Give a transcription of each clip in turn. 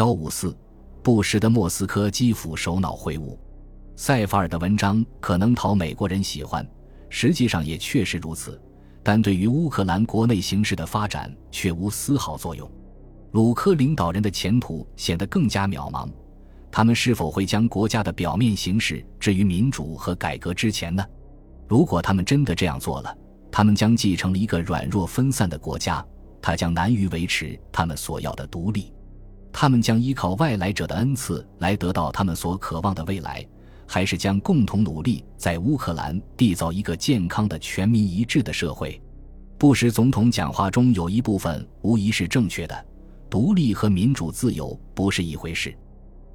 幺五四，不时的莫斯科基辅首脑会晤。塞法尔的文章可能讨美国人喜欢，实际上也确实如此，但对于乌克兰国内形势的发展却无丝毫作用。鲁科领导人的前途显得更加渺茫。他们是否会将国家的表面形势置于民主和改革之前呢？如果他们真的这样做了，他们将继承了一个软弱分散的国家，它将难于维持他们所要的独立。他们将依靠外来者的恩赐来得到他们所渴望的未来，还是将共同努力在乌克兰缔造一个健康的全民一致的社会？布什总统讲话中有一部分无疑是正确的：独立和民主自由不是一回事。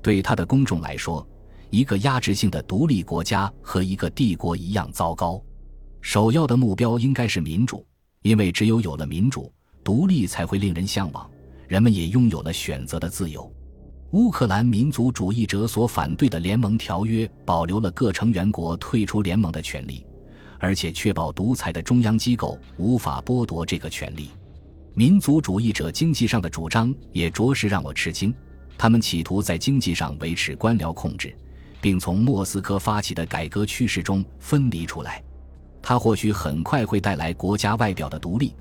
对他的公众来说，一个压制性的独立国家和一个帝国一样糟糕。首要的目标应该是民主，因为只有有了民主，独立才会令人向往。人们也拥有了选择的自由。乌克兰民族主义者所反对的联盟条约保留了各成员国退出联盟的权利，而且确保独裁的中央机构无法剥夺这个权利。民族主义者经济上的主张也着实让我吃惊。他们企图在经济上维持官僚控制，并从莫斯科发起的改革趋势中分离出来。他或许很快会带来国家外表的独立。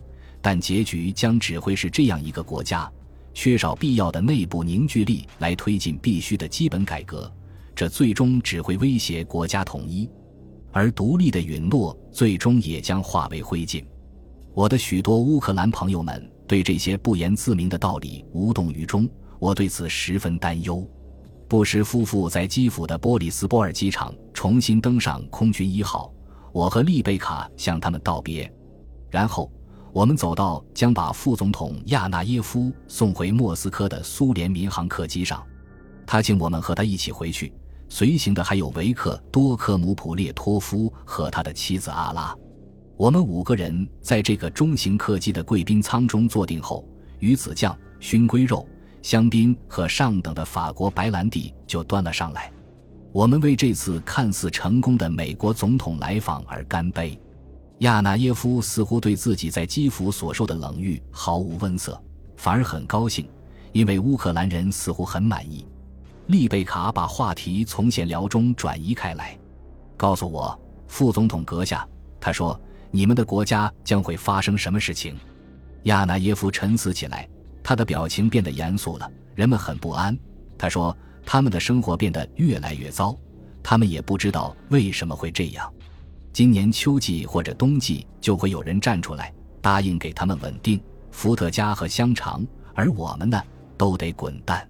但结局将只会是这样一个国家，缺少必要的内部凝聚力来推进必须的基本改革，这最终只会威胁国家统一，而独立的允诺最终也将化为灰烬。我的许多乌克兰朋友们对这些不言自明的道理无动于衷，我对此十分担忧。布什夫妇在基辅的波里斯波尔机场重新登上空军一号，我和丽贝卡向他们道别，然后。我们走到将把副总统亚纳耶夫送回莫斯科的苏联民航客机上，他请我们和他一起回去。随行的还有维克多科姆普列托夫和他的妻子阿拉。我们五个人在这个中型客机的贵宾舱中坐定后，鱼子酱、熏龟肉、香槟和上等的法国白兰地就端了上来。我们为这次看似成功的美国总统来访而干杯。亚纳耶夫似乎对自己在基辅所受的冷遇毫无温色，反而很高兴，因为乌克兰人似乎很满意。丽贝卡把话题从闲聊中转移开来，告诉我，副总统阁下，他说：“你们的国家将会发生什么事情？”亚纳耶夫沉思起来，他的表情变得严肃了。人们很不安，他说：“他们的生活变得越来越糟，他们也不知道为什么会这样。”今年秋季或者冬季就会有人站出来答应给他们稳定、伏特加和香肠，而我们呢，都得滚蛋。